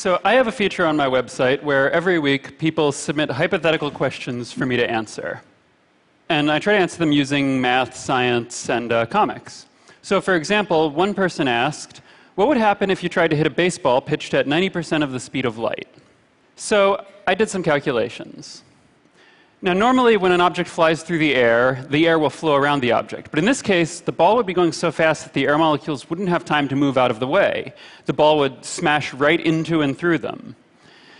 So, I have a feature on my website where every week people submit hypothetical questions for me to answer. And I try to answer them using math, science, and uh, comics. So, for example, one person asked, What would happen if you tried to hit a baseball pitched at 90% of the speed of light? So, I did some calculations. Now, normally when an object flies through the air, the air will flow around the object. But in this case, the ball would be going so fast that the air molecules wouldn't have time to move out of the way. The ball would smash right into and through them.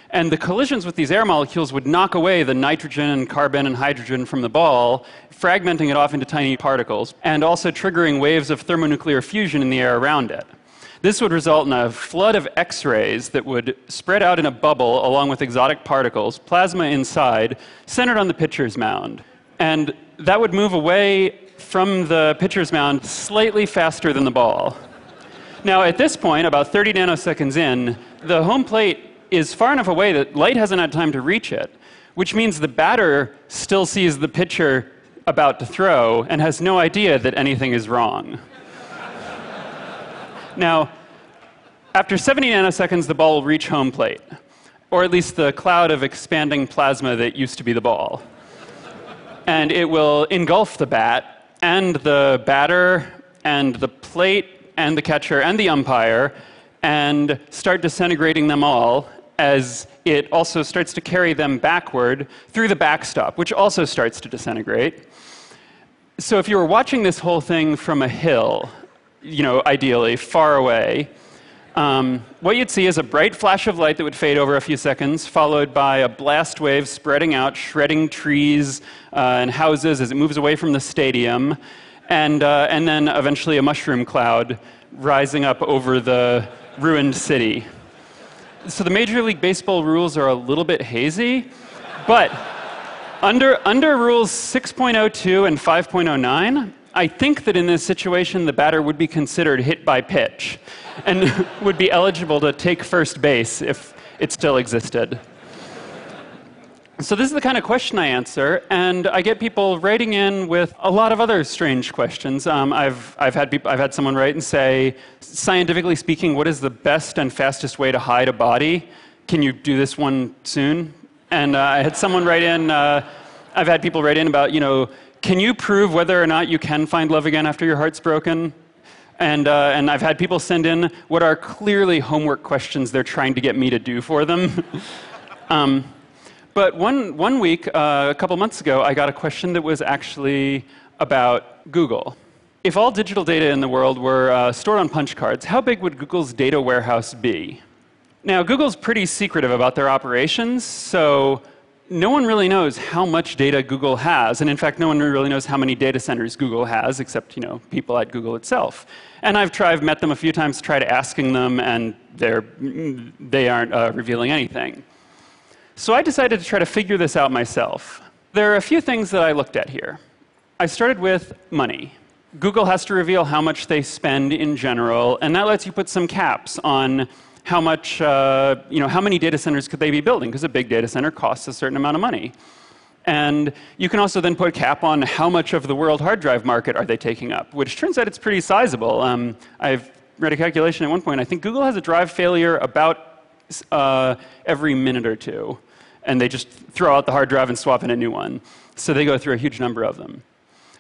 And the collisions with these air molecules would knock away the nitrogen and carbon and hydrogen from the ball, fragmenting it off into tiny particles, and also triggering waves of thermonuclear fusion in the air around it. This would result in a flood of X rays that would spread out in a bubble along with exotic particles, plasma inside, centered on the pitcher's mound. And that would move away from the pitcher's mound slightly faster than the ball. Now, at this point, about 30 nanoseconds in, the home plate is far enough away that light hasn't had time to reach it, which means the batter still sees the pitcher about to throw and has no idea that anything is wrong. Now, after 70 nanoseconds, the ball will reach home plate, or at least the cloud of expanding plasma that used to be the ball. and it will engulf the bat, and the batter, and the plate, and the catcher, and the umpire, and start disintegrating them all as it also starts to carry them backward through the backstop, which also starts to disintegrate. So if you were watching this whole thing from a hill, you know, ideally, far away, um, what you'd see is a bright flash of light that would fade over a few seconds, followed by a blast wave spreading out, shredding trees uh, and houses as it moves away from the stadium, and, uh, and then eventually a mushroom cloud rising up over the ruined city. So the Major League Baseball rules are a little bit hazy, but under, under rules 6.02 and 5.09, I think that in this situation, the batter would be considered hit by pitch and would be eligible to take first base if it still existed. So, this is the kind of question I answer, and I get people writing in with a lot of other strange questions. Um, I've, I've, had I've had someone write and say, scientifically speaking, what is the best and fastest way to hide a body? Can you do this one soon? And uh, I had someone write in, uh, I've had people write in about, you know, can you prove whether or not you can find love again after your heart's broken? And, uh, and I've had people send in what are clearly homework questions they're trying to get me to do for them. um, but one, one week, uh, a couple months ago, I got a question that was actually about Google. If all digital data in the world were uh, stored on punch cards, how big would Google's data warehouse be? Now, Google's pretty secretive about their operations, so no one really knows how much data Google has, and in fact, no one really knows how many data centers Google has, except you know people at Google itself. And I've tried, met them a few times, tried asking them, and they're, they aren't uh, revealing anything. So I decided to try to figure this out myself. There are a few things that I looked at here. I started with money. Google has to reveal how much they spend in general, and that lets you put some caps on how much, uh, you know, how many data centers could they be building? Because a big data center costs a certain amount of money. And you can also then put a cap on how much of the world hard drive market are they taking up, which turns out it's pretty sizable. Um, I've read a calculation at one point. I think Google has a drive failure about uh, every minute or two. And they just throw out the hard drive and swap in a new one. So they go through a huge number of them.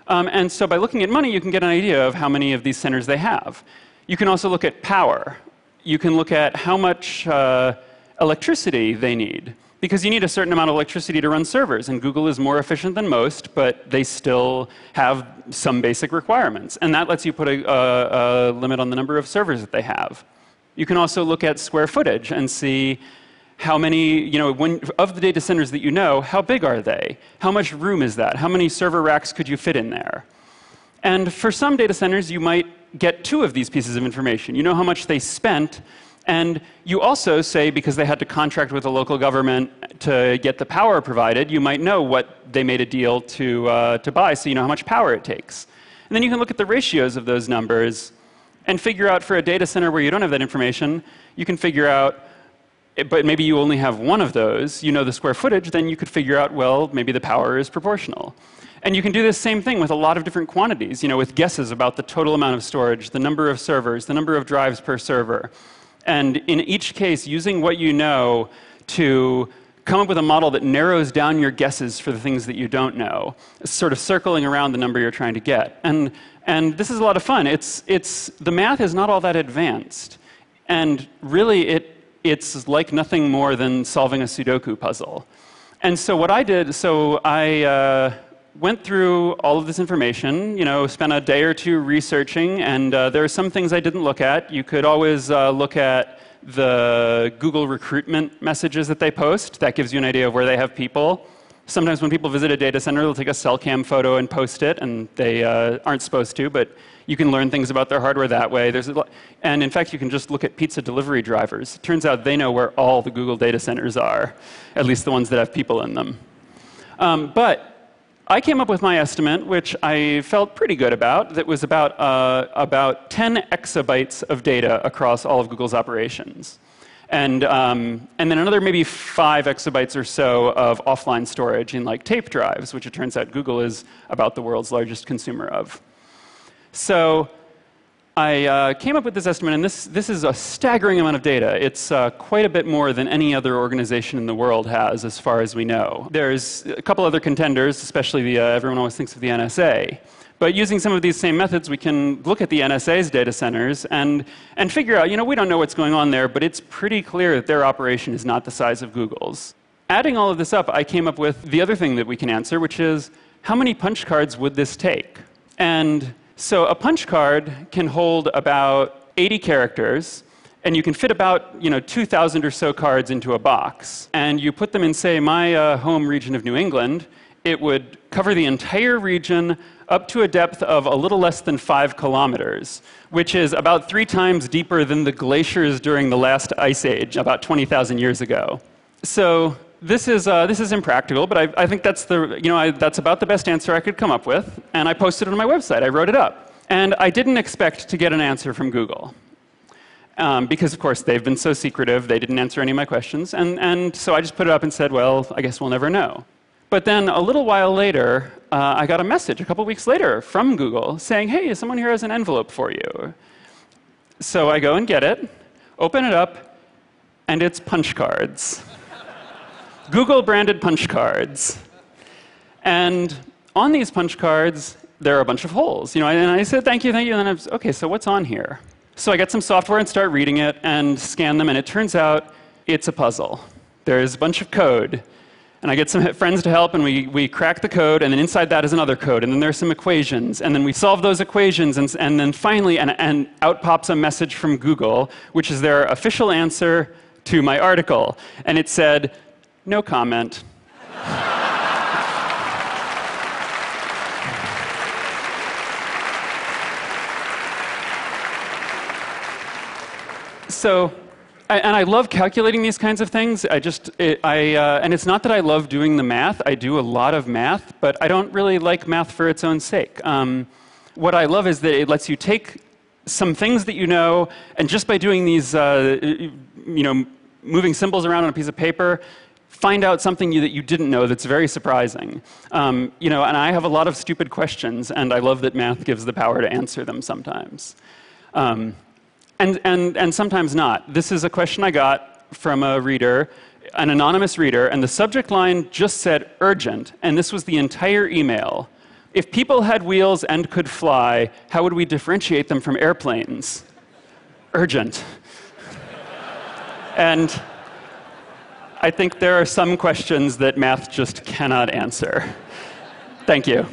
Um, and so by looking at money, you can get an idea of how many of these centers they have. You can also look at power you can look at how much uh, electricity they need. Because you need a certain amount of electricity to run servers, and Google is more efficient than most, but they still have some basic requirements. And that lets you put a, a, a limit on the number of servers that they have. You can also look at square footage and see how many, you know, when, of the data centers that you know, how big are they? How much room is that? How many server racks could you fit in there? And for some data centers, you might get two of these pieces of information. You know how much they spent, and you also say, because they had to contract with a local government to get the power provided, you might know what they made a deal to, uh, to buy, so you know how much power it takes. And then you can look at the ratios of those numbers and figure out for a data center where you don't have that information, you can figure out, but maybe you only have one of those, you know the square footage, then you could figure out, well, maybe the power is proportional. And you can do this same thing with a lot of different quantities, you know, with guesses about the total amount of storage, the number of servers, the number of drives per server. And in each case, using what you know to come up with a model that narrows down your guesses for the things that you don't know, sort of circling around the number you're trying to get. And, and this is a lot of fun. It's, it's, the math is not all that advanced. And really, it, it's like nothing more than solving a Sudoku puzzle. And so what I did, so I uh, went through all of this information, you know, spent a day or two researching, and uh, there are some things I didn't look at. You could always uh, look at the Google recruitment messages that they post. That gives you an idea of where they have people. Sometimes when people visit a data center, they'll take a cell cam photo and post it, and they uh, aren't supposed to, but you can learn things about their hardware that way. There's and in fact, you can just look at pizza delivery drivers. It turns out they know where all the Google data centers are, at least the ones that have people in them. Um, but I came up with my estimate, which I felt pretty good about, that was about, uh, about 10 exabytes of data across all of Google's operations. And, um, and then another maybe five exabytes or so of offline storage in like tape drives, which it turns out Google is about the world's largest consumer of. So I uh, came up with this estimate, and this, this is a staggering amount of data. It's uh, quite a bit more than any other organization in the world has, as far as we know. There's a couple other contenders, especially the, uh, everyone always thinks of the NSA. But using some of these same methods, we can look at the NSA's data centers and, and figure out, you know, we don't know what's going on there, but it's pretty clear that their operation is not the size of Google's. Adding all of this up, I came up with the other thing that we can answer, which is how many punch cards would this take? And so a punch card can hold about 80 characters, and you can fit about you know 2,000 or so cards into a box. And you put them in, say, my uh, home region of New England. It would cover the entire region up to a depth of a little less than five kilometers, which is about three times deeper than the glaciers during the last ice age, about 20,000 years ago. So this is, uh, this is impractical, but I, I think that's, the, you know, I, that's about the best answer I could come up with. And I posted it on my website. I wrote it up. And I didn't expect to get an answer from Google. Um, because, of course, they've been so secretive, they didn't answer any of my questions. And, and so I just put it up and said, well, I guess we'll never know. But then a little while later, uh, I got a message a couple weeks later from Google saying, hey, someone here has an envelope for you. So I go and get it, open it up, and it's punch cards. Google branded punch cards. And on these punch cards, there are a bunch of holes. You know, and I said, thank you, thank you. And then I was, okay, so what's on here? So I get some software and start reading it and scan them, and it turns out it's a puzzle. There's a bunch of code. And I get some friends to help, and we, we crack the code, and then inside that is another code, and then there's some equations, and then we solve those equations, and, and then finally, and, and out pops a message from Google, which is their official answer to my article. And it said, no comment. so, and I love calculating these kinds of things. I just, it, I, uh, and it's not that I love doing the math. I do a lot of math, but I don't really like math for its own sake. Um, what I love is that it lets you take some things that you know, and just by doing these, uh, you know, moving symbols around on a piece of paper, find out something you, that you didn't know that's very surprising. Um, you know, and I have a lot of stupid questions, and I love that math gives the power to answer them sometimes. Um, and, and, and sometimes not. This is a question I got from a reader, an anonymous reader, and the subject line just said urgent, and this was the entire email. If people had wheels and could fly, how would we differentiate them from airplanes? Urgent. and I think there are some questions that math just cannot answer. Thank you.